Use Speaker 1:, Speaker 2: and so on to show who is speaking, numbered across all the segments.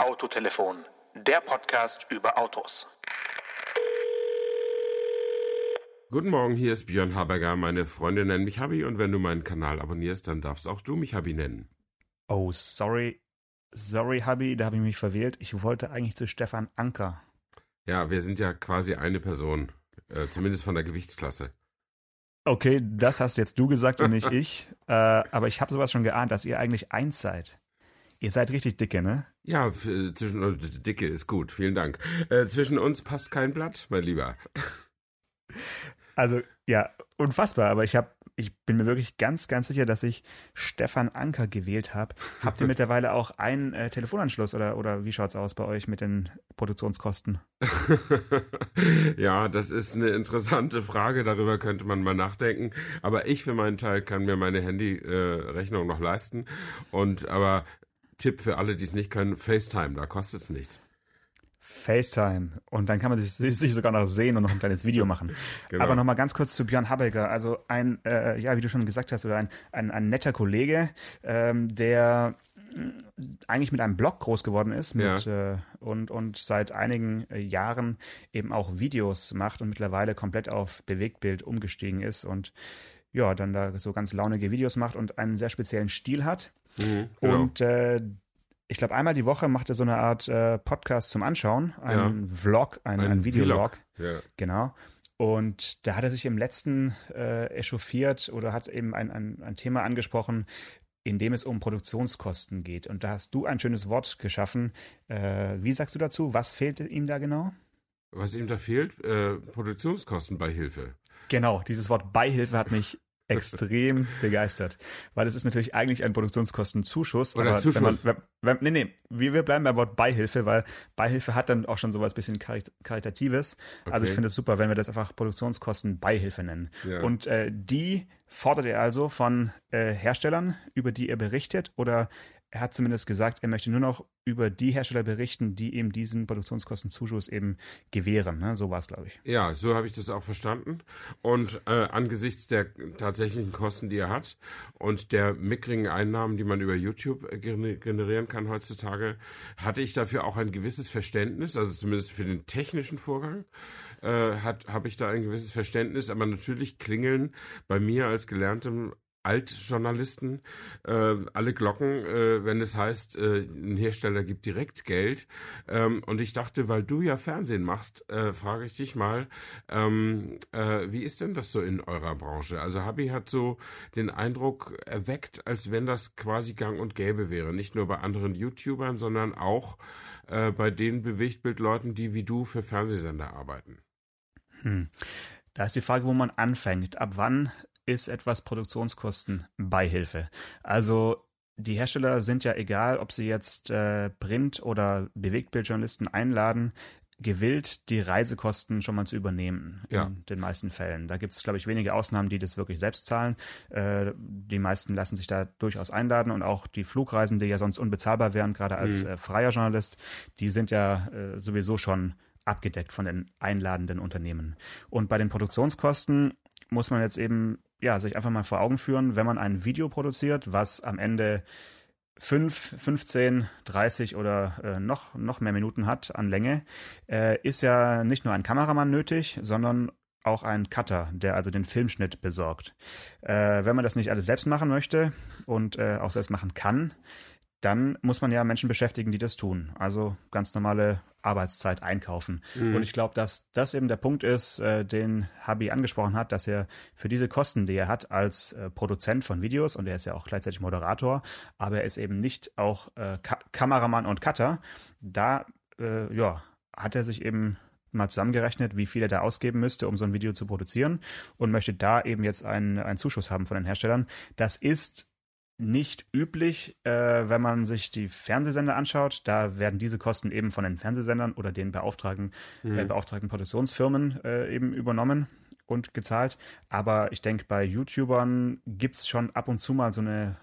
Speaker 1: Autotelefon, der Podcast über Autos.
Speaker 2: Guten Morgen, hier ist Björn Haberger. Meine Freunde nennen mich Habi und wenn du meinen Kanal abonnierst, dann darfst auch du mich Habi nennen.
Speaker 3: Oh, sorry. Sorry, Habi, da habe ich mich verwählt. Ich wollte eigentlich zu Stefan Anker.
Speaker 2: Ja, wir sind ja quasi eine Person, äh, zumindest von der Gewichtsklasse.
Speaker 3: Okay, das hast jetzt du gesagt und nicht ich. Äh, aber ich habe sowas schon geahnt, dass ihr eigentlich eins seid. Ihr seid richtig dicke, ne?
Speaker 2: Ja, f- zwischen äh, dicke ist gut, vielen Dank. Äh, zwischen uns passt kein Blatt, mein Lieber.
Speaker 3: Also, ja, unfassbar. Aber ich habe, ich bin mir wirklich ganz, ganz sicher, dass ich Stefan Anker gewählt habe. Habt ihr mittlerweile auch einen äh, Telefonanschluss oder, oder wie schaut's aus bei euch mit den Produktionskosten?
Speaker 2: ja, das ist eine interessante Frage, darüber könnte man mal nachdenken. Aber ich für meinen Teil kann mir meine Handyrechnung noch leisten. Und aber Tipp für alle, die es nicht können, FaceTime, da kostet es nichts.
Speaker 3: FaceTime. Und dann kann man sich, sich sogar noch sehen und noch ein kleines Video machen.
Speaker 2: Genau.
Speaker 3: Aber nochmal ganz kurz zu Björn Habecker. Also ein, äh, ja, wie du schon gesagt hast, oder ein, ein, ein netter Kollege, ähm, der mh, eigentlich mit einem Blog groß geworden ist mit, äh, und, und seit einigen äh, Jahren eben auch Videos macht und mittlerweile komplett auf Bewegtbild umgestiegen ist und ja, dann da so ganz launige Videos macht und einen sehr speziellen Stil hat.
Speaker 2: Mhm, genau.
Speaker 3: Und äh, ich glaube, einmal die Woche macht er so eine Art äh, Podcast zum Anschauen, einen Vlog, ein, ein, Videolog.
Speaker 2: Ja.
Speaker 3: Genau. Und da hat er sich im letzten äh, echauffiert oder hat eben ein, ein, ein Thema angesprochen, in dem es um Produktionskosten geht. Und da hast du ein schönes Wort geschaffen. Äh, wie sagst du dazu? Was fehlt ihm da genau?
Speaker 2: Was ihm da fehlt, äh, Produktionskostenbeihilfe.
Speaker 3: Genau, dieses Wort Beihilfe hat mich extrem begeistert, weil es ist natürlich eigentlich ein Produktionskostenzuschuss.
Speaker 2: Oder
Speaker 3: aber
Speaker 2: Zuschuss.
Speaker 3: Wenn man, wenn, wenn, nee, nee, wir, wir bleiben beim Wort Beihilfe, weil Beihilfe hat dann auch schon sowas bisschen Karit Karitatives. Also
Speaker 2: Okay.
Speaker 3: ich finde es super, wenn wir das einfach Produktionskostenbeihilfe nennen.
Speaker 2: Ja.
Speaker 3: Und äh, die fordert er also von äh, Herstellern, über die er berichtet, oder er hat zumindest gesagt, er möchte nur noch über die Hersteller berichten, die eben diesen Produktionskostenzuschuss eben gewähren. Ne? So war es, glaube ich.
Speaker 2: Ja, so habe ich das auch verstanden. Und äh, angesichts der tatsächlichen Kosten, die er hat und der mickrigen Einnahmen, die man über YouTube äh, gener- generieren kann heutzutage, hatte ich dafür auch ein gewisses Verständnis, also zumindest für den technischen Vorgang, äh, habe ich da ein gewisses Verständnis. Aber natürlich klingeln bei mir als gelerntem Altjournalisten äh, alle Glocken, äh, wenn es heißt, äh, ein Hersteller gibt direkt Geld. Ähm, und ich dachte, weil du ja Fernsehen machst, äh, frage ich dich mal, ähm, äh, wie ist denn das so in eurer Branche? Also Habi hat so den Eindruck erweckt, als wenn das quasi gang und gäbe wäre. Nicht nur bei anderen YouTubern, sondern auch äh, bei den Bewegtbildleuten, die wie du für Fernsehsender arbeiten.
Speaker 3: Hm. Da ist die Frage, wo man anfängt. Ab wann ist etwas Produktionskostenbeihilfe? Also die Hersteller sind ja egal, ob sie jetzt äh, Print- oder Bewegtbildjournalisten einladen, gewillt, die Reisekosten schon mal zu übernehmen.
Speaker 2: Ja.
Speaker 3: In den meisten Fällen. Da gibt es, glaube ich, wenige Ausnahmen, die das wirklich selbst zahlen. Äh, die meisten lassen sich da durchaus einladen und auch die Flugreisen, die ja sonst unbezahlbar wären, gerade als
Speaker 2: Mhm.
Speaker 3: äh, freier Journalist, die sind ja äh, sowieso schon abgedeckt von den einladenden Unternehmen. Und bei den Produktionskosten muss man jetzt eben ja sich einfach mal vor Augen führen, wenn man ein Video produziert, was am Ende 5, 15, 30 oder äh, noch, noch mehr Minuten hat an Länge, äh, ist ja nicht nur ein Kameramann nötig, sondern auch ein Cutter, der also den Filmschnitt besorgt. Äh, wenn man das nicht alles selbst machen möchte und äh, auch selbst machen kann, dann muss man ja Menschen beschäftigen, die das tun. Also ganz normale Arbeitszeit einkaufen.
Speaker 2: Mhm.
Speaker 3: Und ich glaube, dass das eben der Punkt ist, äh, den Habi angesprochen hat, dass er für diese Kosten, die er hat als äh, Produzent von Videos, und er ist ja auch gleichzeitig Moderator, aber er ist eben nicht auch äh, Ka Kameramann und Cutter, da äh, ja, hat er sich eben mal zusammengerechnet, wie viel er da ausgeben müsste, um so ein Video zu produzieren und möchte da eben jetzt einen, einen Zuschuss haben von den Herstellern. Das ist nicht üblich, äh, wenn man sich die Fernsehsender anschaut. Da werden diese Kosten eben von den Fernsehsendern oder den beauftragten,
Speaker 2: Mhm.
Speaker 3: äh, beauftragten Produktionsfirmen äh, eben übernommen und gezahlt. Aber ich denke, bei YouTubern gibt's schon ab und zu mal so eine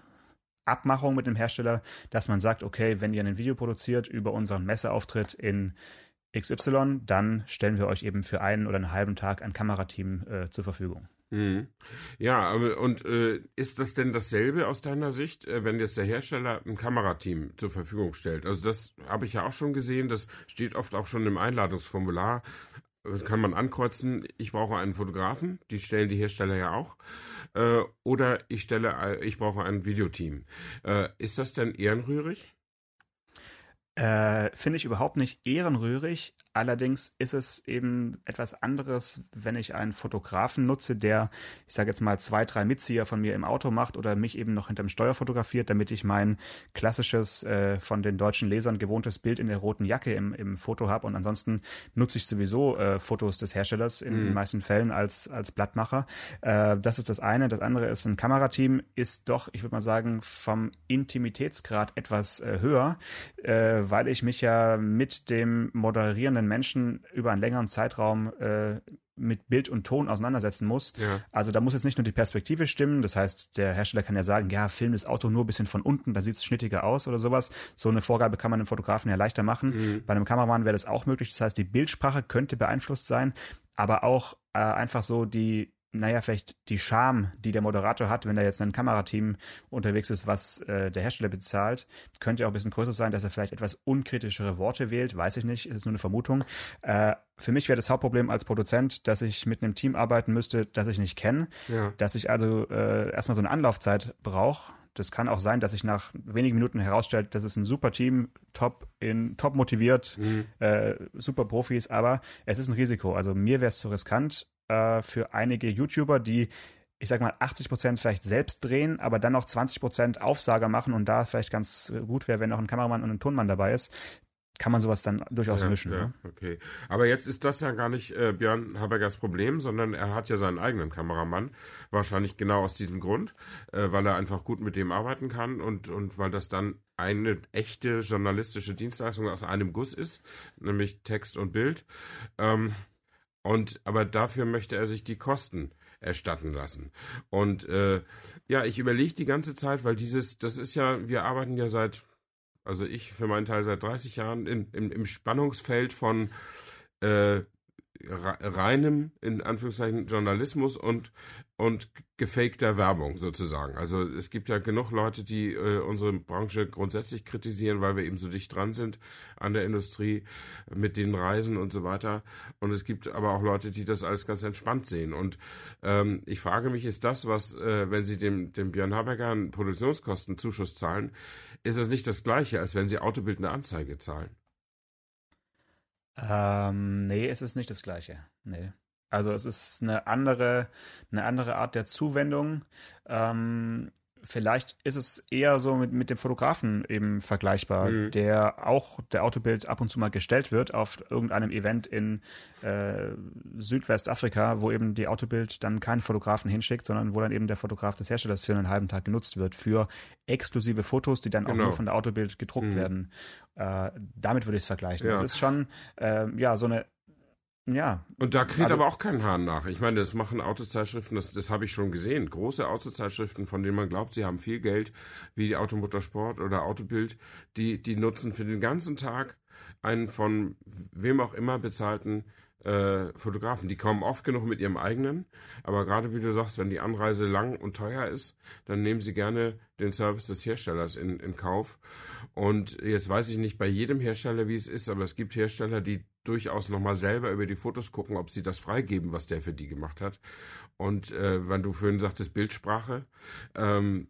Speaker 3: Abmachung mit dem Hersteller, dass man sagt, okay, wenn ihr ein Video produziert über unseren Messeauftritt in XY, dann stellen wir euch eben für einen oder einen halben Tag ein Kamerateam äh, zur Verfügung.
Speaker 2: Mhm. Ja, aber und äh, ist das denn dasselbe aus deiner Sicht, äh, wenn jetzt der Hersteller ein Kamerateam zur Verfügung stellt? Also das habe ich ja auch schon gesehen, das steht oft auch schon im Einladungsformular. Äh, kann man ankreuzen, ich brauche einen Fotografen, die stellen die Hersteller ja auch. Äh, oder ich stelle, äh, ich brauche ein Videoteam. Äh, ist das denn ehrenrührig?
Speaker 3: Äh, Finde ich überhaupt nicht ehrenrührig. Allerdings ist es eben etwas anderes, wenn ich einen Fotografen nutze, der, ich sage jetzt mal, zwei, drei Mitzieher von mir im Auto macht oder mich eben noch hinterm Steuer fotografiert, damit ich mein klassisches, äh, von den deutschen Lesern gewohntes Bild in der roten Jacke im, im Foto habe. Und ansonsten nutze ich sowieso äh, Fotos des Herstellers in mhm. den meisten Fällen als, als Blattmacher. Äh, das ist das eine. Das andere ist, ein Kamerateam ist doch, ich würde mal sagen, vom Intimitätsgrad etwas äh, höher, äh, weil ich mich ja mit dem moderierenden Menschen über einen längeren Zeitraum äh, mit Bild und Ton auseinandersetzen muss. Ja. Also da muss jetzt nicht nur die Perspektive stimmen, das heißt, der Hersteller kann ja sagen, ja, film das Auto nur ein bisschen von unten, da sieht es schnittiger aus oder sowas. So eine Vorgabe kann man dem Fotografen ja leichter machen. Mhm. Bei einem Kameramann wäre das auch möglich. Das heißt, die Bildsprache könnte beeinflusst sein, aber auch äh, einfach so die naja, vielleicht die Scham, die der Moderator hat, wenn da jetzt ein Kamerateam unterwegs ist, was äh, der Hersteller bezahlt, könnte auch ein bisschen größer sein, dass er vielleicht etwas unkritischere Worte wählt, weiß ich nicht, ist nur eine Vermutung. Äh, für mich wäre das Hauptproblem als Produzent, dass ich mit einem Team arbeiten müsste, das ich nicht kenne, ja. dass ich also äh, erstmal so eine Anlaufzeit brauche. Das kann auch sein, dass sich nach wenigen Minuten herausstellt, das ist ein super Team, top in top motiviert, mhm. äh, super Profis, aber es ist ein Risiko. Also mir wäre es zu riskant, äh, für einige YouTuber, die ich sag mal 80 Prozent vielleicht selbst drehen, aber dann noch 20 Prozent Aufsager machen und da vielleicht ganz gut wäre, wenn noch ein Kameramann und ein Tonmann dabei ist, kann man sowas dann durchaus
Speaker 2: ja,
Speaker 3: mischen.
Speaker 2: Ja,
Speaker 3: ne?
Speaker 2: okay. Aber jetzt ist das ja gar nicht äh, Björn Habergers Problem, sondern er hat ja seinen eigenen Kameramann. Wahrscheinlich genau aus diesem Grund, äh, weil er einfach gut mit dem arbeiten kann und, und weil das dann eine echte journalistische Dienstleistung aus einem Guss ist, nämlich Text und Bild. Ähm, und aber dafür möchte er sich die Kosten erstatten lassen. Und äh, ja, ich überlege die ganze Zeit, weil dieses, das ist ja, wir arbeiten ja seit, also ich für meinen Teil seit 30 Jahren in, in, im Spannungsfeld von äh, reinem, in Anführungszeichen, Journalismus und, und gefakter Werbung sozusagen. Also es gibt ja genug Leute, die äh, unsere Branche grundsätzlich kritisieren, weil wir eben so dicht dran sind an der Industrie mit den Reisen und so weiter. Und es gibt aber auch Leute, die das alles ganz entspannt sehen. Und ähm, ich frage mich, ist das, was, äh, wenn Sie dem, dem Björn Haberger einen Produktionskostenzuschuss zahlen, ist es nicht das gleiche, als wenn Sie Autobild eine Anzeige zahlen?
Speaker 3: Ähm, nee, es ist nicht das gleiche. Nee. Also es ist eine andere, eine andere Art der Zuwendung. Ähm, vielleicht ist es eher so mit, mit dem Fotografen eben vergleichbar, mhm. der auch der Autobild ab und zu mal gestellt wird auf irgendeinem Event in äh, Südwestafrika, wo eben die Autobild dann keinen Fotografen hinschickt, sondern wo dann eben der Fotograf des Herstellers für einen halben Tag genutzt wird für exklusive Fotos, die dann genau. auch nur von der Autobild gedruckt mhm. werden. Äh, damit würde ich es vergleichen. Ja. Das ist schon äh, ja so eine ja.
Speaker 2: Und da kriegt also, aber auch kein Hahn nach. Ich meine, das machen Autozeitschriften, das, das habe ich schon gesehen. Große Autozeitschriften, von denen man glaubt, sie haben viel Geld, wie die Automotorsport oder Autobild, die, die nutzen für den ganzen Tag einen von wem auch immer bezahlten äh, Fotografen. Die kommen oft genug mit ihrem eigenen, aber gerade wie du sagst, wenn die Anreise lang und teuer ist, dann nehmen sie gerne den Service des Herstellers in, in Kauf. Und jetzt weiß ich nicht bei jedem Hersteller, wie es ist, aber es gibt Hersteller, die durchaus nochmal selber über die Fotos gucken, ob sie das freigeben, was der für die gemacht hat. Und äh, wenn du vorhin sagtest, Bildsprache, ähm,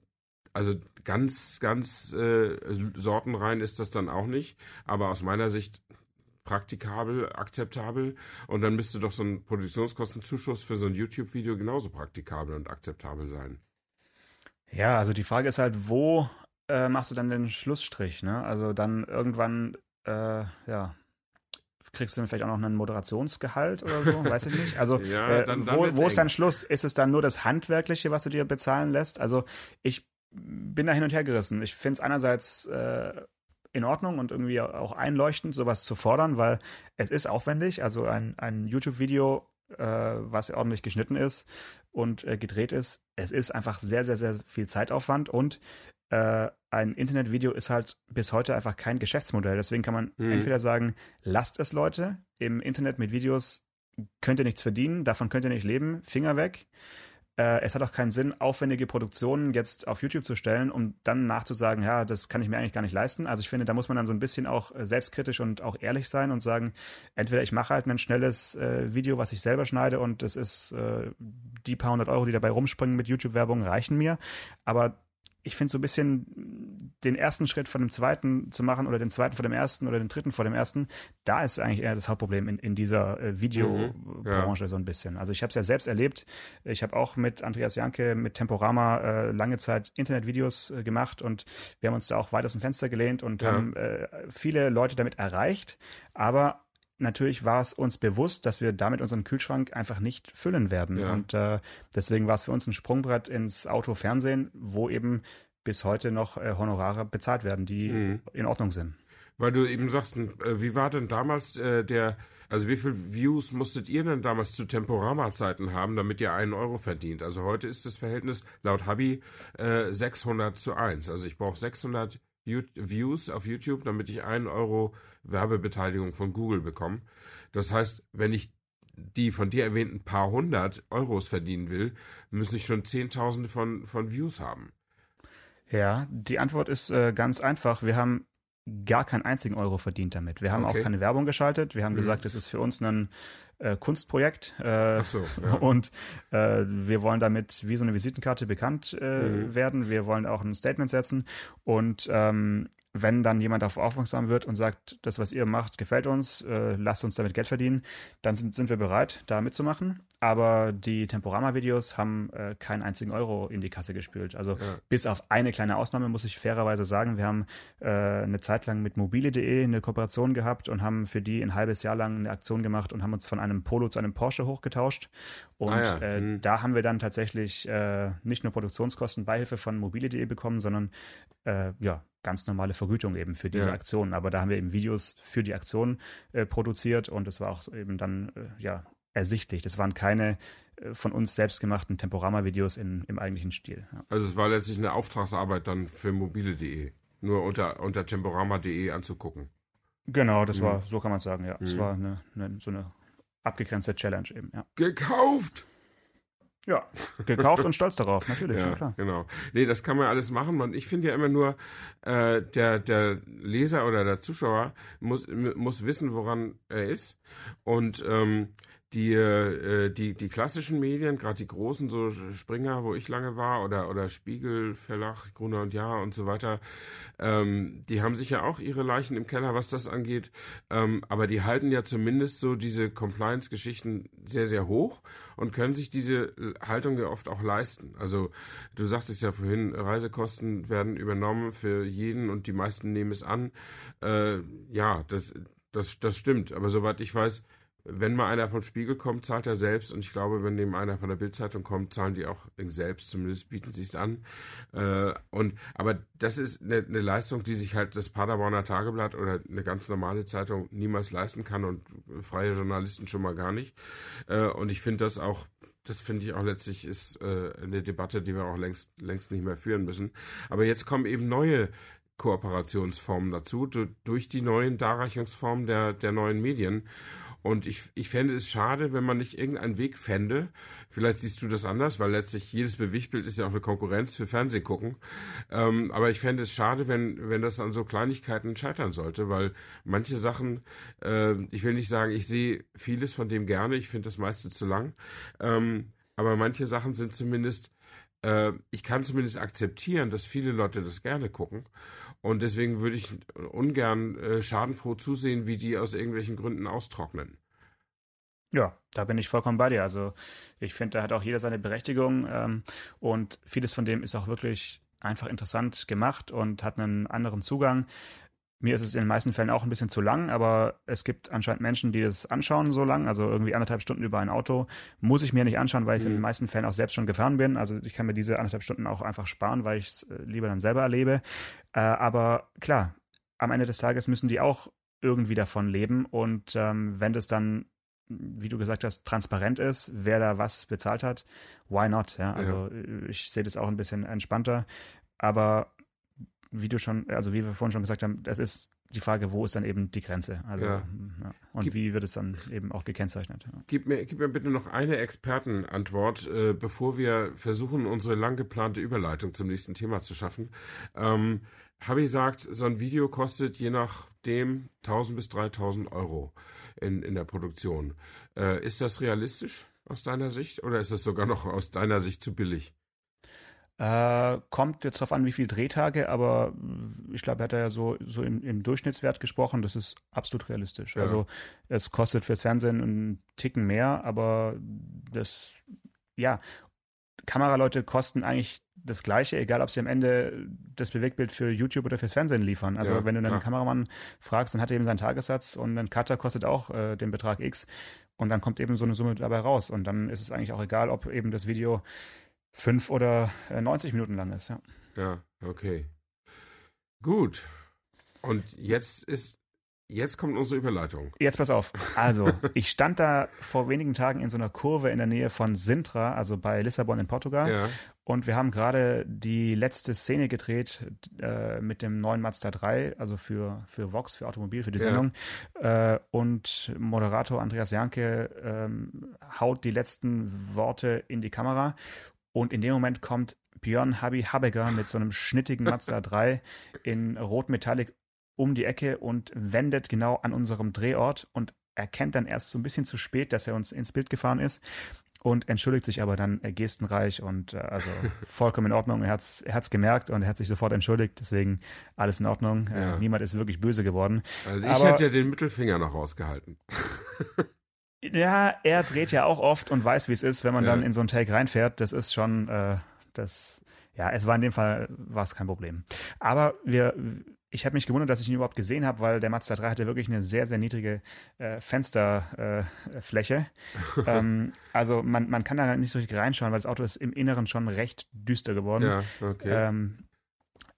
Speaker 2: also ganz, ganz äh, sortenrein ist das dann auch nicht. Aber aus meiner Sicht praktikabel, akzeptabel. Und dann müsste doch so ein Produktionskostenzuschuss für so ein YouTube-Video genauso praktikabel und akzeptabel sein.
Speaker 3: Ja, also die Frage ist halt, wo äh, machst du dann den Schlussstrich? Ne? Also dann irgendwann, äh, ja, kriegst du dann vielleicht auch noch einen Moderationsgehalt oder so, weiß ich nicht. Also ja, äh, dann, dann wo, wo ist dann Schluss? Ist es dann nur das Handwerkliche, was du dir bezahlen lässt? Also ich bin da hin und her gerissen. Ich finde es einerseits äh, in Ordnung und irgendwie auch einleuchtend, sowas zu fordern, weil es ist aufwendig. Also ein, ein YouTube-Video, äh, was ordentlich geschnitten ist und äh, gedreht ist, es ist einfach sehr, sehr, sehr viel Zeitaufwand und äh, ein Internetvideo ist halt bis heute einfach kein Geschäftsmodell. Deswegen kann man mhm. entweder sagen, lasst es Leute im Internet mit Videos könnt ihr nichts verdienen, davon könnt ihr nicht leben, Finger weg. Äh, es hat auch keinen Sinn, aufwendige Produktionen jetzt auf YouTube zu stellen, um dann nachzusagen, ja, das kann ich mir eigentlich gar nicht leisten. Also ich finde, da muss man dann so ein bisschen auch äh, selbstkritisch und auch ehrlich sein und sagen, entweder ich mache halt ein schnelles äh, Video, was ich selber schneide und das ist äh, die paar hundert Euro, die dabei rumspringen mit YouTube-Werbung, reichen mir. Aber ich finde so ein bisschen den ersten Schritt von dem zweiten zu machen oder den zweiten vor dem ersten oder den dritten vor dem ersten, da ist eigentlich eher das Hauptproblem in, in dieser äh, Videobranche mhm, ja. so ein bisschen. Also ich habe es ja selbst erlebt. Ich habe auch mit Andreas Janke, mit Temporama äh, lange Zeit Internetvideos äh, gemacht und wir haben uns da auch weit aus dem Fenster gelehnt und ja. haben äh, viele Leute damit erreicht. Aber natürlich war es uns bewusst, dass wir damit unseren Kühlschrank einfach nicht füllen werden. Ja. Und äh, deswegen war es für uns ein Sprungbrett ins Autofernsehen, wo eben bis heute noch äh, Honorare bezahlt werden, die mhm. in Ordnung sind.
Speaker 2: Weil du eben sagst, äh, wie war denn damals äh, der, also wie viel Views musstet ihr denn damals zu Temporama-Zeiten haben, damit ihr einen Euro verdient? Also heute ist das Verhältnis laut Hubby äh, 600 zu 1. Also ich brauche 600 Views auf YouTube, damit ich einen Euro Werbebeteiligung von Google bekomme. Das heißt, wenn ich die von dir erwähnten paar hundert Euros verdienen will, müssen ich schon Zehntausende von, von Views haben.
Speaker 3: Ja, die Antwort ist äh, ganz einfach. Wir haben gar keinen einzigen Euro verdient damit. Wir haben okay. auch keine Werbung geschaltet. Wir haben mhm. gesagt, es ist für uns ein äh, Kunstprojekt. Äh, so, ja. Und äh, wir wollen damit wie so eine Visitenkarte bekannt äh, mhm. werden. Wir wollen auch ein Statement setzen. Und ähm, wenn dann jemand darauf aufmerksam wird und sagt, das, was ihr macht, gefällt uns, äh, lasst uns damit Geld verdienen, dann sind, sind wir bereit, da mitzumachen. Aber die Temporama-Videos haben äh, keinen einzigen Euro in die Kasse gespült. Also ja. bis auf eine kleine Ausnahme muss ich fairerweise sagen, wir haben äh, eine Zeit lang mit mobile.de eine Kooperation gehabt und haben für die ein halbes Jahr lang eine Aktion gemacht und haben uns von einem Polo zu einem Porsche hochgetauscht. Und ah ja. äh, mhm. da haben wir dann tatsächlich äh, nicht nur Produktionskosten Beihilfe von mobile.de bekommen, sondern äh, ja, ganz normale Vergütung eben für diese ja. Aktionen. Aber da haben wir eben Videos für die Aktion äh, produziert und das war auch eben dann äh, ja ersichtlich. Das waren keine äh, von uns selbst gemachten Temporama-Videos im eigentlichen Stil.
Speaker 2: Ja. Also es war letztlich eine Auftragsarbeit dann für mobile.de, nur unter, unter temporama.de anzugucken.
Speaker 3: Genau, das mhm. war, so kann man sagen, ja. Es mhm. war eine, eine, so eine abgegrenzte Challenge eben, ja.
Speaker 2: Gekauft!
Speaker 3: Ja, gekauft und stolz darauf, natürlich, ja,
Speaker 2: ja, klar. Genau. Nee, das kann man alles machen. Man, ich finde ja immer nur, äh, der, der Leser oder der Zuschauer muss, muss wissen, woran er ist. Und ähm, die, äh, die, die klassischen Medien, gerade die großen, so Springer, wo ich lange war, oder, oder Spiegel, Verlag, Gruner und Jahr und so weiter, ähm, die haben sicher auch ihre Leichen im Keller, was das angeht. Ähm, aber die halten ja zumindest so diese Compliance-Geschichten sehr, sehr hoch und können sich diese Haltung ja oft auch leisten. Also du sagtest ja vorhin, Reisekosten werden übernommen für jeden und die meisten nehmen es an. Äh, ja, das, das, das stimmt. Aber soweit ich weiß, wenn mal einer vom Spiegel kommt, zahlt er selbst. Und ich glaube, wenn neben einer von der Bildzeitung kommt, zahlen die auch selbst. Zumindest bieten sie es an. Äh, und, aber das ist eine, eine, Leistung, die sich halt das Paderborner Tageblatt oder eine ganz normale Zeitung niemals leisten kann und freie Journalisten schon mal gar nicht. Äh, und ich finde das auch das finde ich auch letztlich ist äh, eine Debatte, die wir auch längst, längst nicht mehr führen müssen. Aber jetzt kommen eben neue Kooperationsformen dazu, durch die neuen Darreichungsformen der, der neuen Medien. Und ich, ich fände es schade, wenn man nicht irgendeinen Weg fände. Vielleicht siehst du das anders, weil letztlich jedes Bewegtbild ist ja auch eine Konkurrenz für Fernsehen gucken. Ähm, aber ich fände es schade, wenn, wenn das an so Kleinigkeiten scheitern sollte, weil manche Sachen, äh, ich will nicht sagen, ich sehe vieles von dem gerne, ich finde das meiste zu lang. Ähm, aber manche Sachen sind zumindest äh, ich kann zumindest akzeptieren, dass viele Leute das gerne gucken. Und deswegen würde ich ungern äh, schadenfroh zusehen, wie die aus irgendwelchen Gründen austrocknen.
Speaker 3: Ja, da bin ich vollkommen bei dir. Also ich finde, da hat auch jeder seine Berechtigung ähm, und vieles von dem ist auch wirklich einfach interessant gemacht und hat einen anderen Zugang. Mir ist es in den meisten Fällen auch ein bisschen zu lang, aber es gibt anscheinend Menschen, die das anschauen so lang, also irgendwie anderthalb Stunden über ein Auto. Muss ich mir nicht anschauen, weil ich mhm. in den meisten Fällen auch selbst schon gefahren bin. Also ich kann mir diese anderthalb Stunden auch einfach sparen, weil ich es äh, lieber dann selber erlebe. Äh, aber klar, am Ende des Tages müssen die auch irgendwie davon leben. Und ähm, wenn das dann, wie du gesagt hast, transparent ist, wer da was bezahlt hat, why not? Ja, also ja. ich sehe das auch ein bisschen entspannter. Aber wie du schon, also wie wir vorhin schon gesagt haben, das ist die Frage, wo ist dann eben die Grenze? Also
Speaker 2: Ja.
Speaker 3: ja. und
Speaker 2: Gib-
Speaker 3: wie wird es dann eben auch gekennzeichnet? Ja.
Speaker 2: Gib mir, gib mir bitte noch eine Expertenantwort, äh, bevor wir versuchen, unsere lang geplante Überleitung zum nächsten Thema zu schaffen. Ähm, Habe ich gesagt, so ein Video kostet je nachdem 1000 bis 3000 Euro in, in der Produktion. Äh, ist das realistisch aus deiner Sicht oder ist das sogar noch aus deiner Sicht zu billig?
Speaker 3: Äh, kommt jetzt darauf an, wie viele Drehtage, aber äh, ich glaube, er hat ja so, so im, im Durchschnittswert gesprochen, das ist absolut realistisch.
Speaker 2: Ja.
Speaker 3: Also es kostet fürs Fernsehen einen Ticken mehr, aber das, ja, Kameraleute kosten eigentlich das Gleiche, egal ob sie am Ende das Bewegtbild für YouTube oder fürs Fernsehen liefern. Also
Speaker 2: Ja,
Speaker 3: wenn du einen
Speaker 2: klar.
Speaker 3: Kameramann fragst, dann hat er eben seinen Tagessatz und ein Cutter kostet auch äh, den Betrag X und dann kommt eben so eine Summe dabei raus und dann ist es eigentlich auch egal, ob eben das Video fünf oder äh, 90 Minuten lang ist. Ja.
Speaker 2: Ja, okay. Gut. Und jetzt ist, jetzt kommt unsere Überleitung.
Speaker 3: Jetzt pass auf. Also, ich stand da vor wenigen Tagen in so einer Kurve in der Nähe von Sintra, also bei Lissabon in Portugal.
Speaker 2: Ja,
Speaker 3: Und wir haben gerade die letzte Szene gedreht äh, mit dem neuen Mazda 3, also für, für Vox, für Automobil, für die
Speaker 2: Ja.
Speaker 3: Sendung. Äh, und Moderator Andreas Janke ähm, haut die letzten Worte in die Kamera. Und in dem Moment kommt Björn Habi Habegger mit so einem schnittigen Mazda 3 in Rot-Metallic um die Ecke und wendet genau an unserem Drehort und erkennt dann erst so ein bisschen zu spät, dass er uns ins Bild gefahren ist und entschuldigt sich aber dann äh, gestenreich und äh, also vollkommen in Ordnung. Er hat's, er hat's gemerkt und er hat sich sofort entschuldigt, deswegen alles in Ordnung.
Speaker 2: Ja.
Speaker 3: Äh, niemand ist wirklich böse geworden.
Speaker 2: also ich
Speaker 3: Aber-
Speaker 2: hätte ja den Mittelfinger noch rausgehalten.
Speaker 3: Ja, er dreht ja auch oft und weiß, wie es ist, wenn man
Speaker 2: Ja.
Speaker 3: dann in so einen Take reinfährt. Das ist schon, äh, das, ja, es war in dem Fall, war es kein Problem. Aber wir, ich habe mich gewundert, dass ich ihn überhaupt gesehen habe, weil der Mazda 3 hatte wirklich eine sehr, sehr niedrige äh, Fensterfläche. Äh, ähm, also man, man kann da nicht so richtig reinschauen, weil das Auto ist im Inneren schon recht düster geworden.
Speaker 2: Ja, okay.
Speaker 3: Ähm,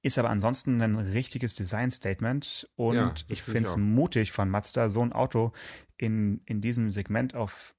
Speaker 3: ist aber ansonsten ein richtiges Design-Statement und
Speaker 2: Ja,
Speaker 3: ich
Speaker 2: finde
Speaker 3: es mutig von Mazda, so ein Auto in, in diesem Segment auf,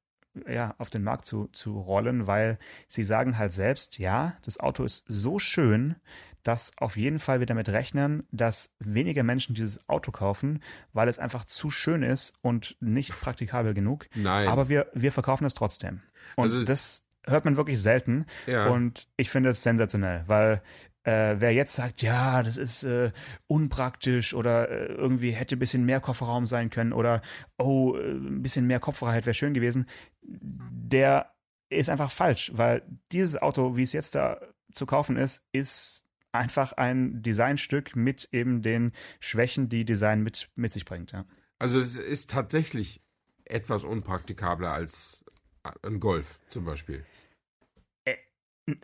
Speaker 3: ja, auf den Markt zu, zu rollen, weil sie sagen halt selbst, ja, das Auto ist so schön, dass auf jeden Fall wir damit rechnen, dass weniger Menschen dieses Auto kaufen, weil es einfach zu schön ist und nicht praktikabel genug.
Speaker 2: Nein.
Speaker 3: Aber wir, wir verkaufen es trotzdem. Und
Speaker 2: Also-
Speaker 3: das hört man wirklich selten.
Speaker 2: ja.
Speaker 3: Und ich finde es sensationell, weil äh, wer jetzt sagt, ja, das ist äh, unpraktisch oder äh, irgendwie hätte ein bisschen mehr Kofferraum sein können oder oh, äh, ein bisschen mehr Kopffreiheit wäre schön gewesen, der ist einfach falsch, weil dieses Auto, wie es jetzt da zu kaufen ist, ist einfach ein Designstück mit eben den Schwächen, die Design mit, mit sich bringt. Ja.
Speaker 2: Also es ist tatsächlich etwas unpraktikabler als ein Golf zum Beispiel.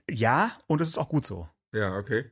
Speaker 3: ja, und es ist auch gut so,
Speaker 2: Ja, okay.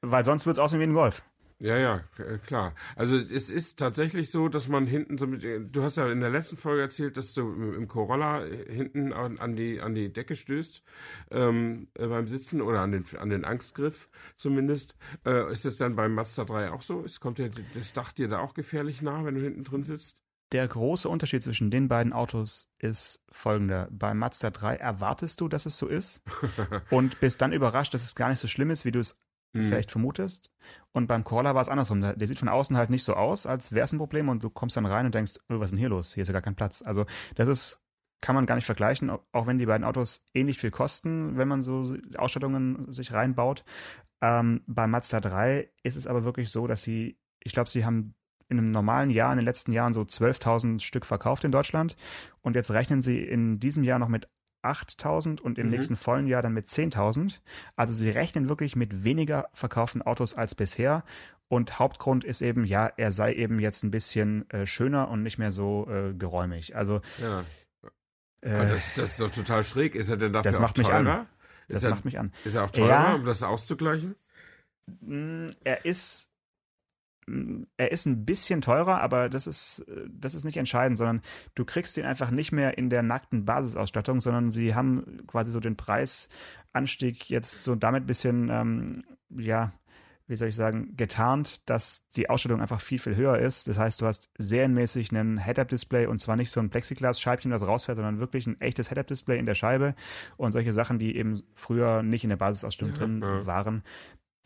Speaker 3: weil sonst wird es aussehen wie ein Golf.
Speaker 2: Ja, ja, äh, klar. Also es ist tatsächlich so, dass man hinten so mit, du hast ja in der letzten Folge erzählt, dass du im Corolla hinten an, an die an die Decke stößt ähm, äh, beim Sitzen oder an den an den Angstgriff zumindest. Äh, ist das dann beim Mazda 3 auch so? Ist, kommt dir das Dach dir da auch gefährlich nah, wenn du hinten drin sitzt?
Speaker 3: Der große Unterschied zwischen den beiden Autos ist folgender. Beim Mazda 3 erwartest du, dass es so ist und bist dann überrascht, dass es gar nicht so schlimm ist, wie du es
Speaker 2: Hm.
Speaker 3: vielleicht vermutest. Und beim Corolla war es andersrum. Der der sieht von außen halt nicht so aus, als wäre es ein Problem und du kommst dann rein und denkst, oh, was ist denn hier los? Hier ist ja gar kein Platz. Also das ist, kann man gar nicht vergleichen, auch wenn die beiden Autos ähnlich viel kosten, wenn man so Ausstattungen sich reinbaut. Ähm, beim Mazda 3 ist es aber wirklich so, dass sie, ich glaube, sie haben in einem normalen Jahr, in den letzten Jahren so 12.000 Stück verkauft in Deutschland. Und jetzt rechnen sie in diesem Jahr noch mit 8.000 und im
Speaker 2: Mhm.
Speaker 3: nächsten vollen Jahr dann mit 10.000. Also sie rechnen wirklich mit weniger verkauften Autos als bisher. Und Hauptgrund ist eben, ja, er sei eben jetzt ein bisschen äh, schöner und nicht mehr so äh, geräumig. Also
Speaker 2: Ja.
Speaker 3: äh,
Speaker 2: Aber das, das ist doch total schräg. Ist er denn dafür
Speaker 3: Das macht mich
Speaker 2: teurer?
Speaker 3: an. das
Speaker 2: ist, er,
Speaker 3: macht mich an.
Speaker 2: ist er auch teurer,
Speaker 3: Ja.
Speaker 2: um das auszugleichen?
Speaker 3: Mm, Er ist er ist ein bisschen teurer, aber das ist, äh, das ist nicht entscheidend, sondern du kriegst ihn einfach nicht mehr in der nackten Basisausstattung, sondern sie haben quasi so den Preisanstieg jetzt so damit ein bisschen, ähm, ja, wie soll ich sagen, getarnt, dass die Ausstattung einfach viel, viel höher ist. Das heißt, du hast serienmäßig ein Head-Up-Display und zwar nicht so ein Plexiglas-Scheibchen, das rausfährt, sondern wirklich ein echtes Head-Up-Display in der Scheibe und solche Sachen, die eben früher nicht in der Basisausstattung
Speaker 2: Ja,
Speaker 3: drin
Speaker 2: ja.
Speaker 3: waren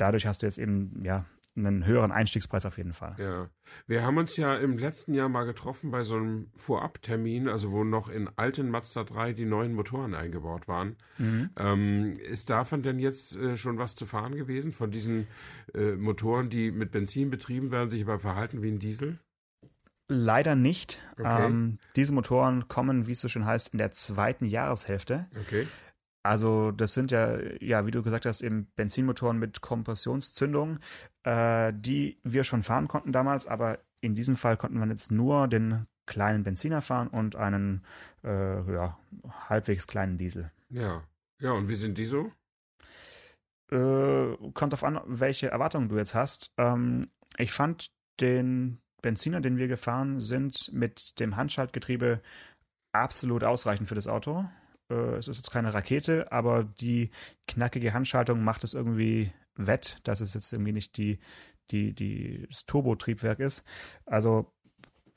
Speaker 3: dadurch hast du jetzt eben, ja, einen höheren Einstiegspreis auf jeden Fall.
Speaker 2: Ja. Wir haben uns ja im letzten Jahr mal getroffen bei so einem Vorabtermin, also wo noch in alten Mazda 3 die neuen Motoren eingebaut waren. Mhm. Ähm, ist davon denn jetzt äh, schon was zu fahren gewesen? Von diesen äh, Motoren, die mit Benzin betrieben werden, sich aber verhalten wie ein Diesel?
Speaker 3: Leider nicht. Okay. Ähm, diese Motoren kommen, wie es so schön heißt, in der zweiten Jahreshälfte.
Speaker 2: Okay.
Speaker 3: Also das sind ja, ja, wie du gesagt hast, eben Benzinmotoren mit Kompressionszündung, äh, die wir schon fahren konnten damals, aber in diesem Fall konnten wir jetzt nur den kleinen Benziner fahren und einen äh, ja, halbwegs kleinen Diesel.
Speaker 2: Ja. Ja, und wie sind die so?
Speaker 3: Äh, kommt auf an, welche Erwartungen du jetzt hast. Ähm, ich fand den Benziner, den wir gefahren sind, mit dem Handschaltgetriebe absolut ausreichend für das Auto. Äh, es ist jetzt keine Rakete, aber die knackige Handschaltung macht es irgendwie wett, dass es jetzt irgendwie nicht die, die, die, das Turbotriebwerk ist. Also,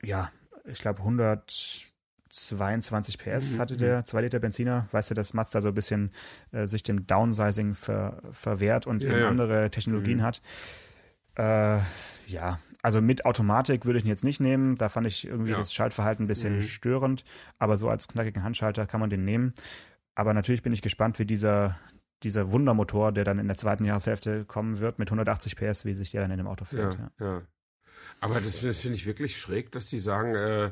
Speaker 3: ja, ich glaube 122 PS mhm. hatte der 2 Liter Benziner. Weißt du, dass Mazda so ein bisschen äh, sich dem Downsizing ver, verwehrt und ja, ja. andere Technologien mhm. hat. Äh, ja, also mit Automatik würde ich ihn jetzt nicht nehmen. Da fand ich irgendwie ja. das Schaltverhalten ein bisschen mhm. störend. Aber so als knackigen Handschalter kann man den nehmen. Aber natürlich bin ich gespannt, wie dieser, dieser Wundermotor, der dann in der zweiten Jahreshälfte kommen wird, mit 180 PS, wie sich der dann in dem Auto fährt.
Speaker 2: Ja, ja. Aber das, das finde ich wirklich schräg, dass die sagen, äh,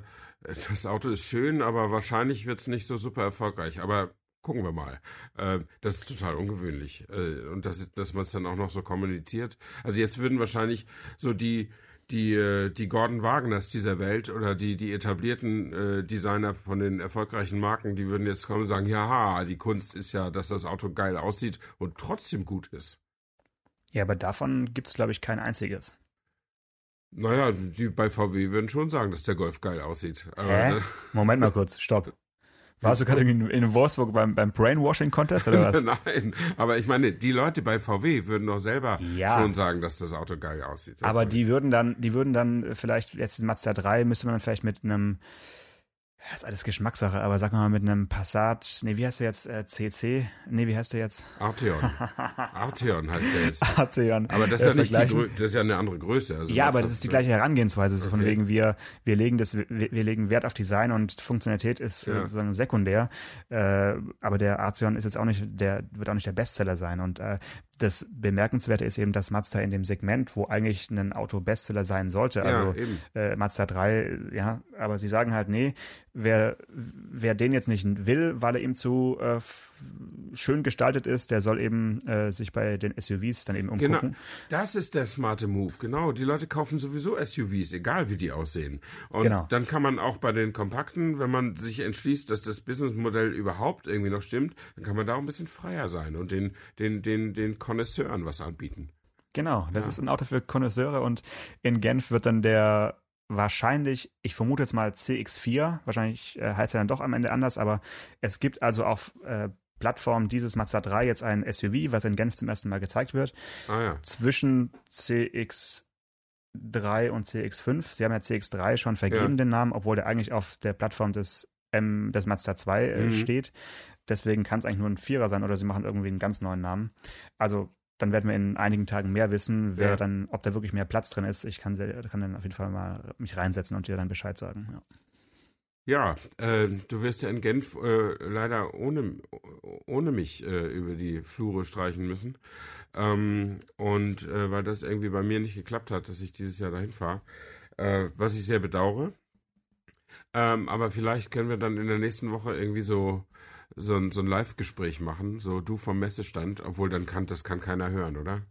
Speaker 2: das Auto ist schön, aber wahrscheinlich wird es nicht so super erfolgreich. Aber gucken wir mal. Äh, das ist total ungewöhnlich. Äh, und das, dass man es dann auch noch so kommuniziert. Also jetzt würden wahrscheinlich so die die, äh, die Gordon Wagners dieser Welt oder die, die etablierten äh, Designer von den erfolgreichen Marken, die würden jetzt kommen und sagen, ja, die Kunst ist ja, dass das Auto geil aussieht und trotzdem gut ist.
Speaker 3: Ja, aber davon gibt es, glaube ich, kein einziges.
Speaker 2: Naja, die bei VW würden schon sagen, dass der Golf geil aussieht.
Speaker 3: Aber, Hä? Moment mal kurz, stopp. Warst du gerade in, in Wolfsburg beim, beim Brainwashing-Contest oder was?
Speaker 2: Nein, aber ich meine, die Leute bei VW würden doch selber ja. schon sagen, dass das Auto geil aussieht.
Speaker 3: Das aber die würden dann, die würden dann vielleicht, jetzt in Mazda 3 müsste man dann vielleicht mit einem das ist alles Geschmackssache, aber sag mal mit einem Passat, nee, wie heißt der jetzt? Äh, CC? Nee, wie heißt der jetzt?
Speaker 2: Arteon. Arteon heißt der jetzt.
Speaker 3: Arteon.
Speaker 2: Aber das ist, ja nicht die, das ist ja eine andere Größe.
Speaker 3: Also ja, aber das, ist die gleiche Herangehensweise. So okay. von wegen, wir, wir legen das, wir, wir, legen Wert auf Design und Funktionalität ist ja. sozusagen sekundär. Äh, aber der Arteon ist jetzt auch nicht, der wird auch nicht der Bestseller sein. Und äh, das Bemerkenswerte ist eben, dass Mazda in dem Segment, wo eigentlich ein Auto Bestseller sein sollte, ja, also äh, Mazda 3, ja, aber sie sagen halt, nee, wer, wer den jetzt nicht will, weil er ihm zu äh, schön gestaltet ist, der soll eben äh, sich bei den SUVs dann eben umgucken.
Speaker 2: Genau, das ist der smarte Move, genau. Die Leute kaufen sowieso SUVs, egal wie die aussehen. Und genau. dann kann man auch bei den Kompakten, wenn man sich entschließt, dass das Businessmodell überhaupt irgendwie noch stimmt, dann kann man da auch ein bisschen freier sein und den, den, den, den Connoisseuren was anbieten.
Speaker 3: Genau, das ja. ist ein Auto für Connoisseure und in Genf wird dann der wahrscheinlich, ich vermute jetzt mal CX4, wahrscheinlich äh, heißt er dann doch am Ende anders, aber es gibt also auf äh, Plattform dieses Mazda 3 jetzt ein SUV, was in Genf zum ersten Mal gezeigt wird.
Speaker 2: Ah, ja.
Speaker 3: Zwischen CX3 und CX5. Sie haben ja CX3 schon vergeben, ja. den Namen, obwohl der eigentlich auf der Plattform des, M, des Mazda 2 äh, mhm. steht. Deswegen kann es eigentlich nur ein Vierer sein oder sie machen irgendwie einen ganz neuen Namen. Also dann werden wir in einigen Tagen mehr wissen, wer ja. dann, ob da wirklich mehr Platz drin ist. Ich kann, kann dann auf jeden Fall mal mich reinsetzen und dir dann Bescheid sagen. Ja.
Speaker 2: Ja, äh, du wirst ja in Genf äh, leider ohne, ohne mich äh, über die Flure streichen müssen. Ähm, und äh, weil das irgendwie bei mir nicht geklappt hat, dass ich dieses Jahr dahin fahre, äh, was ich sehr bedauere. Ähm, aber vielleicht können wir dann in der nächsten Woche irgendwie so so ein, so ein Live-Gespräch machen, so du vom Messestand, obwohl dann kann das kann keiner hören, oder?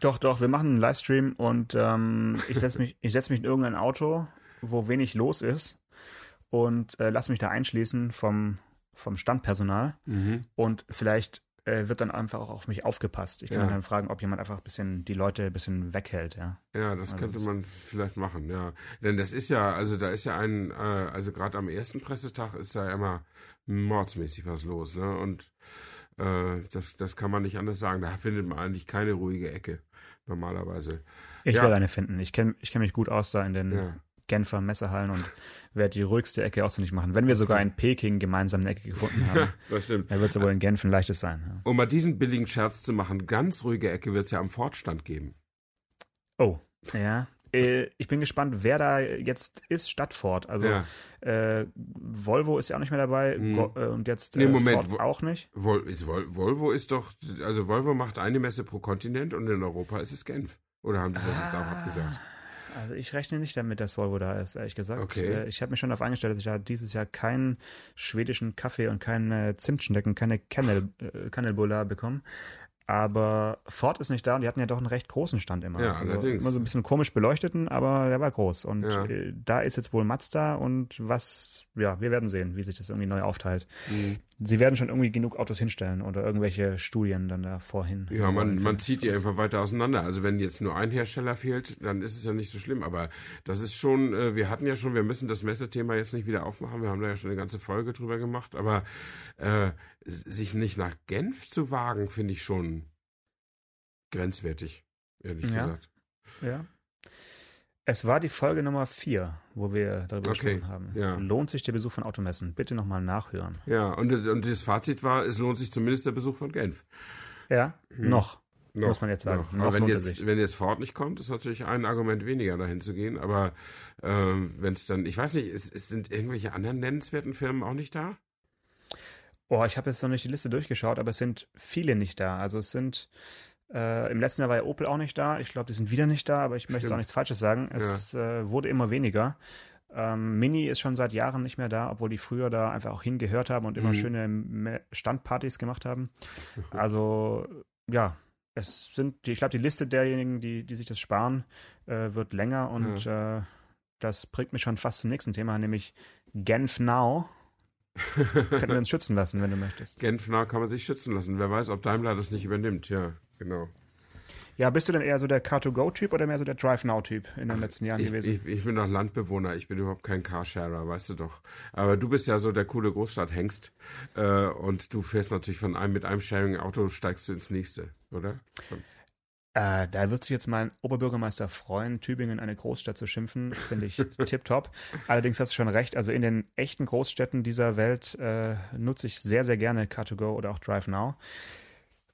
Speaker 3: Doch, doch, wir machen einen Livestream und ähm, ich setze mich, setz mich in irgendein Auto, wo wenig los ist und äh, lass mich da einschließen vom, vom Standpersonal mhm. und vielleicht äh, wird dann einfach auch auf mich aufgepasst. Ich kann ja. dann fragen, ob jemand einfach ein bisschen die Leute ein bisschen weghält, ja.
Speaker 2: Ja, das also könnte das man vielleicht machen, ja. Denn das ist ja, also da ist ja ein, äh, also gerade am ersten Pressetag ist da immer mordsmäßig was los, ne? Und äh, das, das kann man nicht anders sagen. Da findet man eigentlich keine ruhige Ecke normalerweise.
Speaker 3: Ich ja. werde eine finden. Ich kenne ich kenn mich gut aus da in den ja. Genfer Messerhallen und werde die ruhigste Ecke ausfindig machen. Wenn wir sogar in Peking gemeinsam eine Ecke gefunden haben,
Speaker 2: stimmt.
Speaker 3: dann wird es ja wohl in Genf ein leichtes sein. Ja.
Speaker 2: Um mal diesen billigen Scherz zu machen, ganz ruhige Ecke wird es ja am Fortstand geben.
Speaker 3: Oh, ja. Äh, Ich bin gespannt, wer da jetzt ist, statt Ford. Also
Speaker 2: Ja.
Speaker 3: äh, Volvo ist ja auch nicht mehr dabei
Speaker 2: Hm.
Speaker 3: Und jetzt
Speaker 2: Nee,
Speaker 3: äh,
Speaker 2: Moment,
Speaker 3: Ford auch nicht.
Speaker 2: Vol ist Vol Volvo ist doch, also Volvo macht eine Messe pro Kontinent und in Europa ist es Genf. Oder haben die das jetzt auch abgesagt?
Speaker 3: Also ich rechne nicht damit, dass Volvo da ist, ehrlich gesagt.
Speaker 2: Okay.
Speaker 3: Äh, Ich habe mich schon darauf eingestellt, dass ich da dieses Jahr keinen schwedischen Kaffee und keine Zimtschnecken, keine Kannel, äh, bekomme. Aber Ford ist nicht da und die hatten ja doch einen recht großen Stand immer.
Speaker 2: Ja,
Speaker 3: also
Speaker 2: allerdings.
Speaker 3: immer so ein bisschen komisch beleuchteten, aber der war groß. Und
Speaker 2: Ja.
Speaker 3: äh, da ist jetzt wohl Mazda und was, ja, wir werden sehen, wie sich das irgendwie neu aufteilt.
Speaker 2: Mhm.
Speaker 3: Sie werden schon irgendwie genug Autos hinstellen oder irgendwelche Studien dann da vorhin.
Speaker 2: Ja, man, man zieht die einfach weiter auseinander. Also wenn jetzt nur ein Hersteller fehlt, dann ist es ja nicht so schlimm. Aber das ist schon, äh, wir hatten ja schon, wir müssen das Messethema jetzt nicht wieder aufmachen. Wir haben da ja schon eine ganze Folge drüber gemacht. Aber äh, sich nicht nach Genf zu wagen, finde ich schon grenzwertig, ehrlich
Speaker 3: Ja.
Speaker 2: gesagt.
Speaker 3: Ja. Es war die Folge Nummer vier, wo wir darüber
Speaker 2: Okay,
Speaker 3: gesprochen haben.
Speaker 2: ja.
Speaker 3: Lohnt sich der Besuch von Automessen? Bitte nochmal nachhören.
Speaker 2: Ja, und, und das Fazit war, es lohnt sich zumindest der Besuch von Genf.
Speaker 3: Ja, noch.
Speaker 2: Noch,
Speaker 3: Muss man jetzt sagen.
Speaker 2: Noch.
Speaker 3: Noch
Speaker 2: Aber wenn jetzt,
Speaker 3: sich.
Speaker 2: wenn jetzt Ford nicht kommt, ist natürlich ein Argument weniger, dahin zu gehen. Aber ähm, wenn es dann, ich weiß nicht, es, es sind irgendwelche anderen nennenswerten Firmen auch nicht da?
Speaker 3: Oh, ich habe jetzt noch nicht die Liste durchgeschaut, aber es sind viele nicht da. Also es sind äh, im letzten Jahr war ja Opel auch nicht da. Ich glaube, die sind wieder nicht da, aber ich möchte jetzt auch
Speaker 2: Stimmt.
Speaker 3: nichts Falsches sagen. Es äh, wurde immer weniger. Ähm, Mini ist schon seit Jahren nicht mehr da, obwohl die früher da einfach auch hingehört haben und immer
Speaker 2: Mhm.
Speaker 3: schöne Standpartys gemacht haben. Also ja, es sind, die, ich glaube, die Liste derjenigen, die, die sich das sparen, äh, wird länger und äh, das bringt mich schon fast zum nächsten Thema, nämlich Genf Now. Können wir uns schützen lassen, wenn du möchtest.
Speaker 2: Genf nah kann man sich schützen lassen. Wer weiß, ob Daimler das nicht übernimmt. Ja, genau.
Speaker 3: Ja, bist du denn eher so der Car-to-Go-Typ oder mehr so der Drive-Now-Typ in den letzten Jahren
Speaker 2: Ich,
Speaker 3: gewesen?
Speaker 2: ich, ich bin doch Landbewohner, ich bin überhaupt kein Carsharer, weißt du doch. Aber du bist ja so der coole Großstadthengst äh, und du fährst natürlich von einem mit einem Sharing-Auto, steigst du ins nächste, oder?
Speaker 3: Äh, da wird sich jetzt mein Oberbürgermeister freuen, Tübingen eine Großstadt zu schimpfen, finde ich tipptopp. Allerdings hast du schon recht, also in den echten Großstädten dieser Welt äh, nutze ich sehr, sehr gerne Car2Go oder auch DriveNow.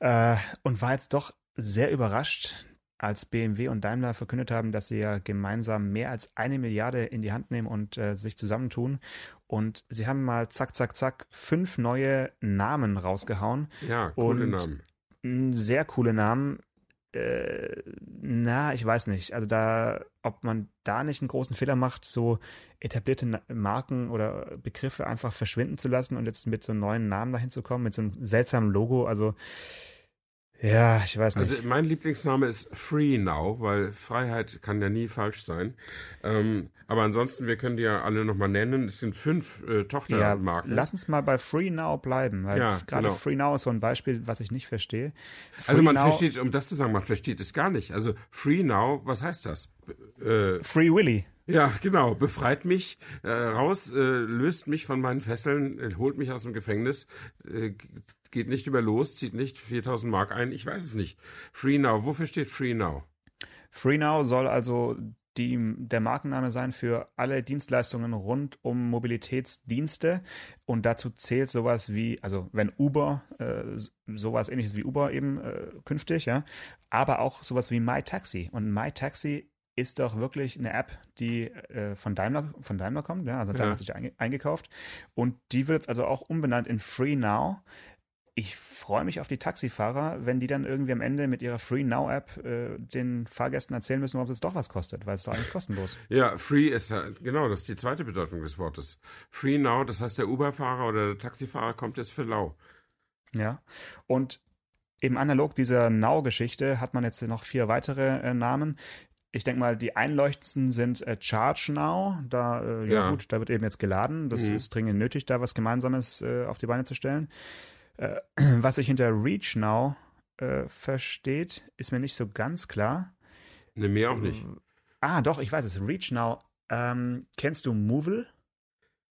Speaker 3: Äh, und war jetzt doch sehr überrascht, als BMW und Daimler verkündet haben, dass sie ja gemeinsam mehr als eine Milliarde in die Hand nehmen und äh, sich zusammentun. Und sie haben mal zack, zack, zack fünf neue Namen rausgehauen.
Speaker 2: Ja, coole
Speaker 3: Und-
Speaker 2: Namen.
Speaker 3: Sehr coole Namen. Äh, na, ich weiß nicht. Also da, ob man da nicht einen großen Fehler macht, so etablierte Marken oder Begriffe einfach verschwinden zu lassen und jetzt mit so neuen Namen dahin zu kommen, mit so einem seltsamen Logo. Also ja, ich weiß nicht.
Speaker 2: Also mein Lieblingsname ist Free Now, weil Freiheit kann ja nie falsch sein. Ähm, aber ansonsten, wir können die ja alle nochmal nennen. Es sind fünf äh,
Speaker 3: ja,
Speaker 2: Tochtermarken.
Speaker 3: lass uns mal bei Free Now bleiben, weil
Speaker 2: Ja,
Speaker 3: gerade
Speaker 2: genau.
Speaker 3: Free Now ist so ein Beispiel, was ich nicht verstehe.
Speaker 2: also
Speaker 3: Free
Speaker 2: man
Speaker 3: Now-
Speaker 2: versteht, um das zu sagen, man versteht es gar nicht. Also Free Now, was heißt das? Äh,
Speaker 3: Free Willy.
Speaker 2: Ja, genau. Befreit mich äh, raus, äh, löst mich von meinen Fesseln, äh, holt mich aus dem Gefängnis, äh, geht nicht über los, zieht nicht 4000 Mark ein. Ich weiß es nicht. Free Now. Wofür steht Free Now?
Speaker 3: Free Now soll also die, der Markenname sein für alle Dienstleistungen rund um Mobilitätsdienste. Und dazu zählt sowas wie, also wenn Uber, äh, sowas ähnliches wie Uber eben äh, künftig, ja, aber auch sowas wie MyTaxi. Und MyTaxi ist doch wirklich eine App, die äh, von, Daimler, von Daimler kommt, ja, also Daimler
Speaker 2: Ja.
Speaker 3: hat sich einge eingekauft. Und die wird jetzt also auch umbenannt in Free Now. Ich freue mich auf die Taxifahrer, wenn die dann irgendwie am Ende mit ihrer Free Now App äh, den Fahrgästen erzählen müssen, ob es doch was kostet, weil es ist doch eigentlich kostenlos.
Speaker 2: Ja, Free ist ja, genau, das ist die zweite Bedeutung des Wortes. Free Now, das heißt, der Uber-Fahrer oder der Taxifahrer kommt jetzt für lau.
Speaker 3: Ja. Und eben analog dieser Now-Geschichte hat man jetzt noch vier weitere äh, Namen. Ich denke mal, die einleuchtendsten sind äh, Charge Now. Da, äh, ja.
Speaker 2: Ja.
Speaker 3: gut, da wird eben jetzt geladen. Das
Speaker 2: Mhm.
Speaker 3: ist dringend nötig, da was Gemeinsames äh, auf die Beine zu stellen. Äh, was sich hinter Reach Now äh, versteht, ist mir nicht so ganz klar.
Speaker 2: Ne, mir auch nicht.
Speaker 3: Ah, doch, ich weiß es. Reach Now. Ähm, kennst du Movil?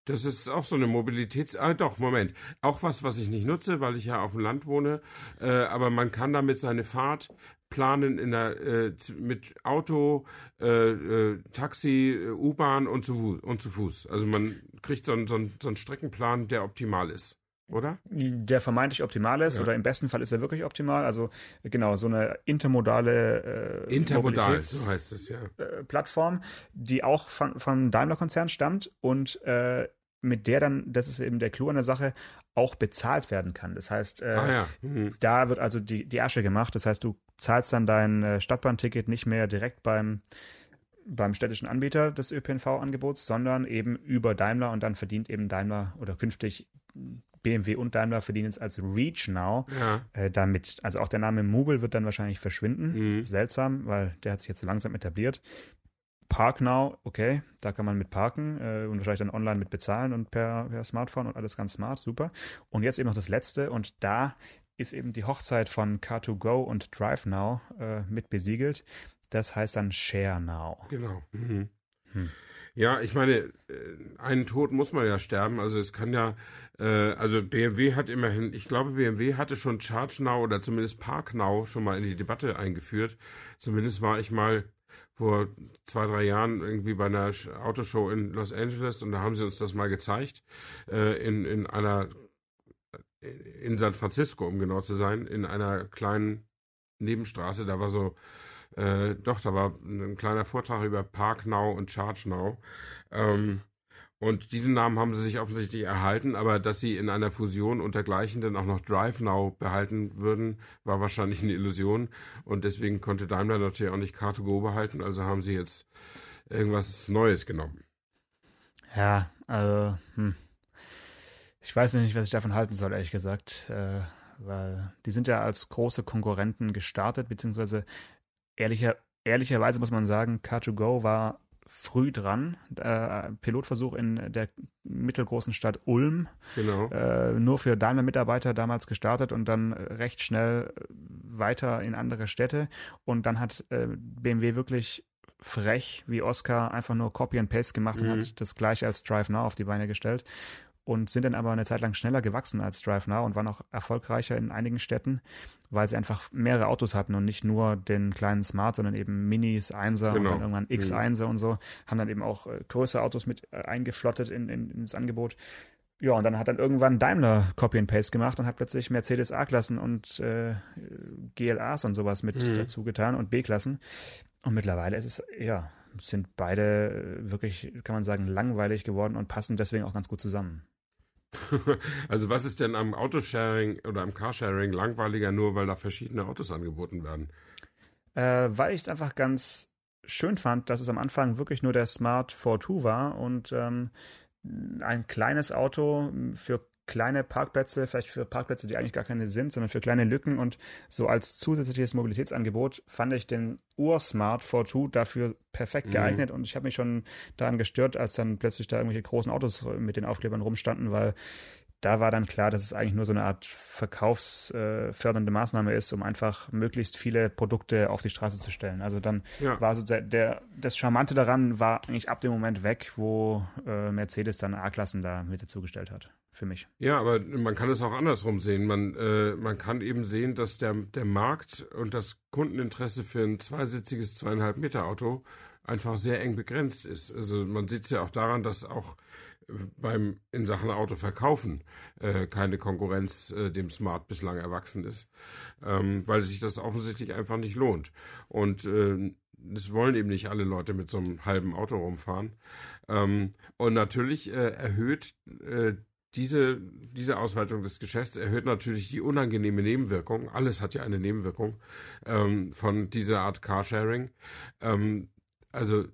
Speaker 2: Das ist auch so eine Mobilitäts... Ah, doch, Moment. Auch was, was ich nicht nutze, weil ich ja auf dem Land wohne. Äh, aber man kann damit seine Fahrt planen in der, äh, mit Auto, äh, äh, Taxi, äh, U-Bahn und zu, und zu Fuß. Also man kriegt so einen, so, einen, so einen Streckenplan, der optimal ist oder?
Speaker 3: Der vermeintlich optimal ist, ja. oder im besten Fall ist er wirklich optimal. Also genau, so eine intermodale
Speaker 2: äh, Intermodal, so heißt es ja.
Speaker 3: Äh, Plattform, die auch von, vom Daimler-Konzern stammt und äh, mit der dann, das ist eben der Clou an der Sache, auch bezahlt werden kann. Das heißt, äh,
Speaker 2: ah, ja. mhm.
Speaker 3: da wird also die, die Asche gemacht. Das heißt, du zahlst dann dein äh, Stadtbahnticket nicht mehr direkt beim beim städtischen Anbieter des ÖPNV-Angebots, sondern eben über Daimler und dann verdient eben Daimler oder künftig BMW und Daimler verdienen es als Reach Now
Speaker 2: ja.
Speaker 3: äh, damit. Also auch der Name Mobile wird dann wahrscheinlich verschwinden.
Speaker 2: Mhm.
Speaker 3: Seltsam, weil der hat sich jetzt so langsam etabliert. Park Now, okay, da kann man mit parken äh, und wahrscheinlich dann online mit bezahlen und per, per Smartphone und alles ganz smart, super. Und jetzt eben noch das letzte und da ist eben die Hochzeit von Car2Go und Drive Now äh, mit besiegelt. Das heißt dann Share Now.
Speaker 2: Genau. Mhm. Hm. Ja, ich meine, äh, einen Tod muss man ja sterben. Also es kann ja äh, also BMW hat immerhin, ich glaube, BMW hatte schon Charge Now oder zumindest Park Now schon mal in die Debatte eingeführt. Zumindest war ich mal vor zwei, drei Jahren irgendwie bei einer Autoshow in Los Angeles und da haben sie uns das mal gezeigt. Äh, in, in einer, in San Francisco, um genau zu sein, in einer kleinen Nebenstraße. Da war so, äh, doch, da war ein kleiner Vortrag über Park Now und Charge Now. Ähm, und diesen Namen haben sie sich offensichtlich erhalten, aber dass sie in einer Fusion untergleichen dann auch noch Drive Now behalten würden, war wahrscheinlich eine Illusion. Und deswegen konnte Daimler natürlich auch nicht Car2Go behalten, also haben sie jetzt irgendwas Neues genommen.
Speaker 3: Ja, also, hm. ich weiß nicht, was ich davon halten soll, ehrlich gesagt. Äh, weil die sind ja als große Konkurrenten gestartet, beziehungsweise ehrlicher, ehrlicherweise muss man sagen, Car2Go war früh dran. Äh, Pilotversuch in der mittelgroßen Stadt Ulm.
Speaker 2: Genau.
Speaker 3: Äh, nur für Daimler-Mitarbeiter damals gestartet und dann recht schnell weiter in andere Städte. Und dann hat äh, BMW wirklich frech wie Oscar einfach nur Copy and Paste gemacht mhm. und hat das gleiche als Drive Now auf die Beine gestellt und sind dann aber eine Zeit lang schneller gewachsen als Drive Now und waren auch erfolgreicher in einigen Städten, weil sie einfach mehrere Autos hatten und nicht nur den kleinen Smart, sondern eben Minis, Einser genau. und dann irgendwann X1er mhm. und so, haben dann eben auch äh, größere Autos mit äh, eingeflottet in, in, ins Angebot. Ja, und dann hat dann irgendwann Daimler Copy and Paste gemacht und hat plötzlich Mercedes A-Klassen und äh, GLAs und sowas mit mhm. dazu getan und B-Klassen. Und mittlerweile ist es, ja, sind beide wirklich, kann man sagen, langweilig geworden und passen deswegen auch ganz gut zusammen.
Speaker 2: also was ist denn am Autosharing oder am Carsharing langweiliger, nur weil da verschiedene Autos angeboten werden?
Speaker 3: Äh, weil ich es einfach ganz schön fand, dass es am Anfang wirklich nur der Smart 42 war und ähm, ein kleines Auto für kleine Parkplätze, vielleicht für Parkplätze, die eigentlich gar keine sind, sondern für kleine Lücken und so als zusätzliches Mobilitätsangebot fand ich den Ursmart 42 dafür perfekt mhm. geeignet und ich habe mich schon daran gestört, als dann plötzlich da irgendwelche großen Autos mit den Aufklebern rumstanden, weil da war dann klar, dass es eigentlich nur so eine Art verkaufsfördernde Maßnahme ist, um einfach möglichst viele Produkte auf die Straße zu stellen. Also dann ja. war so der, der, das Charmante daran war eigentlich ab dem Moment weg, wo äh, Mercedes dann A-Klassen da mit dazugestellt hat. Für mich.
Speaker 2: Ja, aber man kann es auch andersrum sehen. Man, äh, man kann eben sehen, dass der, der Markt und das Kundeninteresse für ein zweisitziges, zweieinhalb Meter Auto einfach sehr eng begrenzt ist. Also man sieht es ja auch daran, dass auch beim in Sachen Auto verkaufen äh, keine Konkurrenz äh, dem Smart bislang erwachsen ist, ähm, weil sich das offensichtlich einfach nicht lohnt. Und äh, es wollen eben nicht alle Leute mit so einem halben Auto rumfahren. Ähm, und natürlich äh, erhöht äh, diese, diese Ausweitung des Geschäfts erhöht natürlich die unangenehme Nebenwirkung. Alles hat ja eine Nebenwirkung ähm, von dieser Art Carsharing. Ähm, also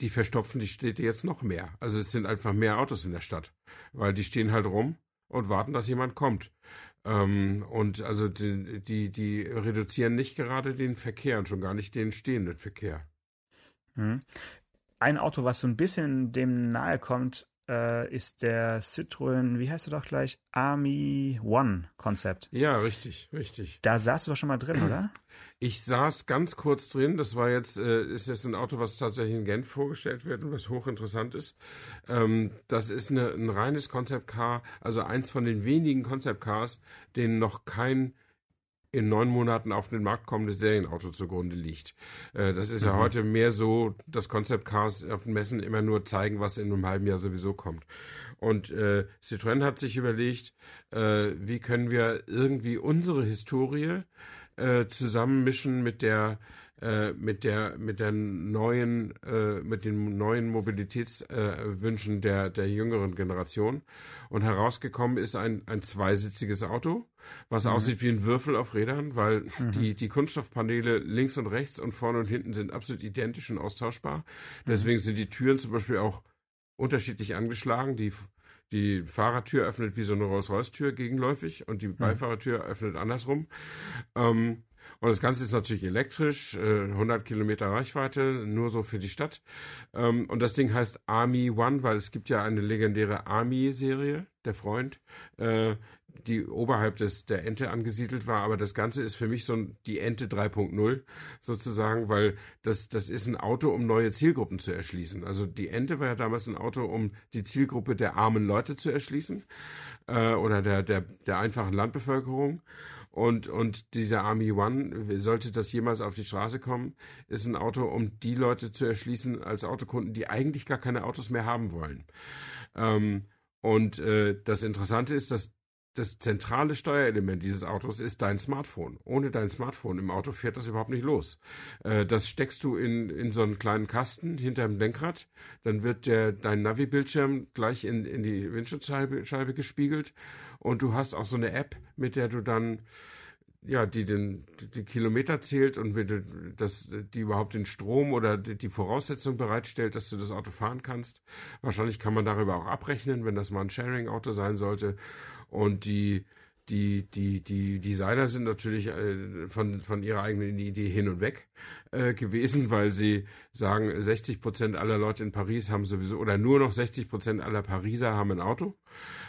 Speaker 2: die verstopfen die Städte jetzt noch mehr. Also es sind einfach mehr Autos in der Stadt, weil die stehen halt rum und warten, dass jemand kommt. Ähm, und also die, die, die reduzieren nicht gerade den Verkehr und schon gar nicht den stehenden Verkehr.
Speaker 3: Mhm. Ein Auto, was so ein bisschen dem nahe kommt, äh, ist der Citroën, wie heißt er doch gleich? Army One Konzept.
Speaker 2: Ja, richtig, richtig.
Speaker 3: Da saßt du doch schon mal drin, oder?
Speaker 2: Ich saß ganz kurz drin. Das war jetzt, äh, ist jetzt ein Auto, was tatsächlich in Genf vorgestellt wird und was hochinteressant ist. Ähm, das ist eine, ein reines Concept Car, also eins von den wenigen Concept Cars, denen noch kein in neun Monaten auf den Markt kommendes Serienauto zugrunde liegt. Äh, das ist mhm. ja heute mehr so, dass Concept Cars auf den Messen immer nur zeigen, was in einem halben Jahr sowieso kommt. Und äh, Citroën hat sich überlegt, äh, wie können wir irgendwie unsere Historie äh, zusammenmischen mit der äh, mit der mit der neuen äh, mit den neuen Mobilitätswünschen äh, der der jüngeren Generation und herausgekommen ist ein ein zweisitziges Auto was mhm. aussieht wie ein Würfel auf Rädern weil mhm. die die Kunststoffpaneele links und rechts und vorne und hinten sind absolut identisch und austauschbar mhm. deswegen sind die Türen zum Beispiel auch unterschiedlich angeschlagen die die Fahrertür öffnet wie so eine Rolls-Royce-Tür gegenläufig und die mhm. Beifahrertür öffnet andersrum. Ähm, und das Ganze ist natürlich elektrisch, äh, 100 Kilometer Reichweite, nur so für die Stadt. Ähm, und das Ding heißt Army One, weil es gibt ja eine legendäre Army-Serie, der Freund, äh, die oberhalb des, der Ente angesiedelt war. Aber das Ganze ist für mich so die Ente 3.0 sozusagen, weil das, das ist ein Auto, um neue Zielgruppen zu erschließen. Also die Ente war ja damals ein Auto, um die Zielgruppe der armen Leute zu erschließen äh, oder der, der, der einfachen Landbevölkerung. Und, und dieser Army One, sollte das jemals auf die Straße kommen, ist ein Auto, um die Leute zu erschließen als Autokunden, die eigentlich gar keine Autos mehr haben wollen. Ähm, und äh, das Interessante ist, dass das zentrale Steuerelement dieses Autos ist dein Smartphone. Ohne dein Smartphone im Auto fährt das überhaupt nicht los. Äh, das steckst du in, in so einen kleinen Kasten hinter dem Lenkrad, dann wird der, dein Navi-Bildschirm gleich in, in die Windschutzscheibe Scheibe gespiegelt und du hast auch so eine App, mit der du dann ja, die den die Kilometer zählt und das, die überhaupt den Strom oder die Voraussetzung bereitstellt, dass du das Auto fahren kannst. Wahrscheinlich kann man darüber auch abrechnen, wenn das mal ein Sharing-Auto sein sollte. Und die, die, die, die Designer sind natürlich äh, von, von ihrer eigenen Idee hin und weg äh, gewesen, weil sie sagen, 60 Prozent aller Leute in Paris haben sowieso, oder nur noch 60 Prozent aller Pariser haben ein Auto.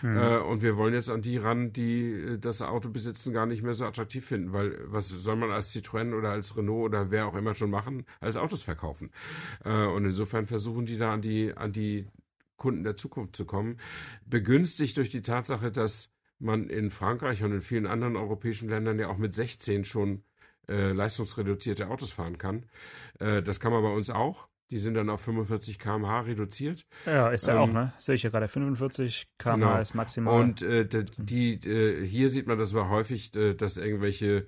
Speaker 2: Mhm. Äh, und wir wollen jetzt an die ran, die das Auto besitzen, gar nicht mehr so attraktiv finden, weil was soll man als Citroën oder als Renault oder wer auch immer schon machen, als Autos verkaufen. Äh, und insofern versuchen die da an die, an die Kunden der Zukunft zu kommen, begünstigt durch die Tatsache, dass man in Frankreich und in vielen anderen europäischen Ländern ja auch mit 16 schon äh, leistungsreduzierte Autos fahren kann. Äh, das kann man bei uns auch. Die sind dann auf 45 km/h reduziert.
Speaker 3: Ja, ist ja ähm, auch, ne? Sehe ich ja gerade. 45 km/h genau. ist maximal.
Speaker 2: Und äh, die, die, hier sieht man das aber häufig, äh, dass irgendwelche äh,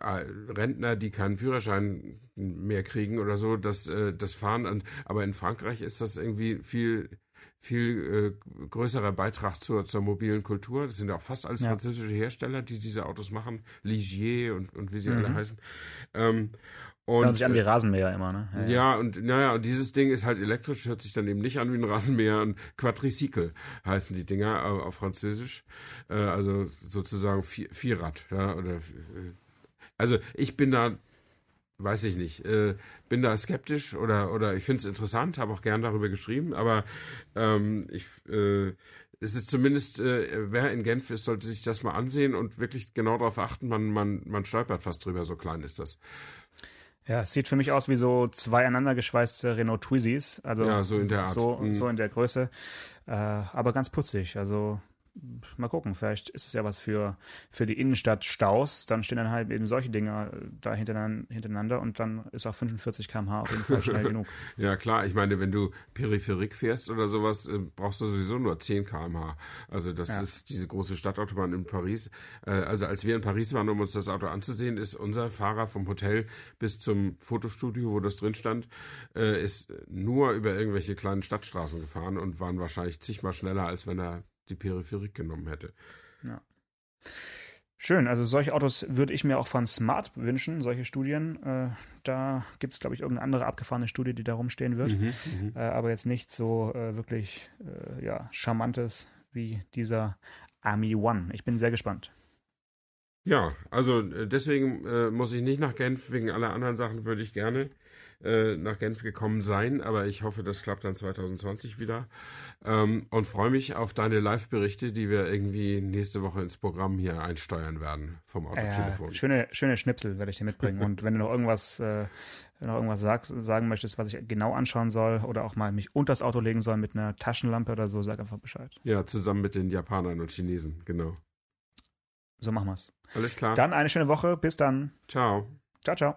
Speaker 2: Rentner, die keinen Führerschein mehr kriegen oder so, das, äh, das fahren. Aber in Frankreich ist das irgendwie viel viel äh, größerer Beitrag zur, zur mobilen Kultur. Das sind ja auch fast alles ja. französische Hersteller, die diese Autos machen. Ligier und, und wie sie mhm. alle heißen. Ähm,
Speaker 3: und, hört sich an wie äh, Rasenmäher immer, ne?
Speaker 2: Ja, ja. ja, und naja, und dieses Ding ist halt elektrisch, hört sich dann eben nicht an wie ein Rasenmäher. Und Quadricycle heißen die Dinger auf Französisch. Äh, also sozusagen Vier, Vierrad, ja, oder äh, also ich bin da, weiß ich nicht, äh, bin da skeptisch oder, oder ich finde es interessant, habe auch gern darüber geschrieben, aber ähm, ich, äh, es ist zumindest, äh, wer in Genf ist, sollte sich das mal ansehen und wirklich genau darauf achten, man, man, man stolpert fast drüber, so klein ist das.
Speaker 3: Ja, es sieht für mich aus wie so zwei aneinandergeschweißte Renault Twizzys. Also
Speaker 2: ja, so in der Art.
Speaker 3: So, mhm. so in der Größe. Äh, aber ganz putzig. Also mal gucken, vielleicht ist es ja was für, für die Innenstadt Staus. Dann stehen dann halt eben solche Dinger äh, da hintereinander und dann ist auch 45 km/h auf jeden Fall schnell genug.
Speaker 2: Ja, klar. Ich meine, wenn du Peripherik fährst oder sowas, äh, brauchst du sowieso nur 10 km/h. Also, das ja. ist diese große Stadtautobahn in Paris. Äh, also, als wir in Paris waren, um uns das Auto anzusehen, ist unser Fahrer vom Hotel bis zum Fotostudio, wo das drin stand, ist nur über irgendwelche kleinen Stadtstraßen gefahren und waren wahrscheinlich zigmal schneller, als wenn er die Peripherik genommen hätte.
Speaker 3: Ja. Schön, also solche Autos würde ich mir auch von Smart wünschen, solche Studien. Äh, da gibt es, glaube ich, irgendeine andere abgefahrene Studie, die da rumstehen wird. Mhm, mhm. äh, aber jetzt nicht so äh, wirklich äh, ja, charmantes wie dieser Army One. Ich bin sehr gespannt.
Speaker 2: Ja, also äh, deswegen äh, muss ich nicht nach Genf. Wegen aller anderen Sachen würde ich gerne äh, nach Genf gekommen sein, aber ich hoffe, das klappt dann 2020 wieder. Ähm, und freue mich auf deine Live-Berichte, die wir irgendwie nächste Woche ins Programm hier einsteuern werden vom Autotelefon.
Speaker 3: Äh, schöne, schöne Schnipsel werde ich dir mitbringen. und wenn du noch irgendwas, äh, noch irgendwas sag, sagen möchtest, was ich genau anschauen soll oder auch mal mich unters Auto legen soll mit einer Taschenlampe oder so, sag einfach Bescheid.
Speaker 2: Ja, zusammen mit den Japanern und Chinesen, genau.
Speaker 3: So machen wir's.
Speaker 2: Alles klar.
Speaker 3: Dann eine schöne Woche. Bis dann.
Speaker 2: Ciao.
Speaker 3: Ciao, ciao.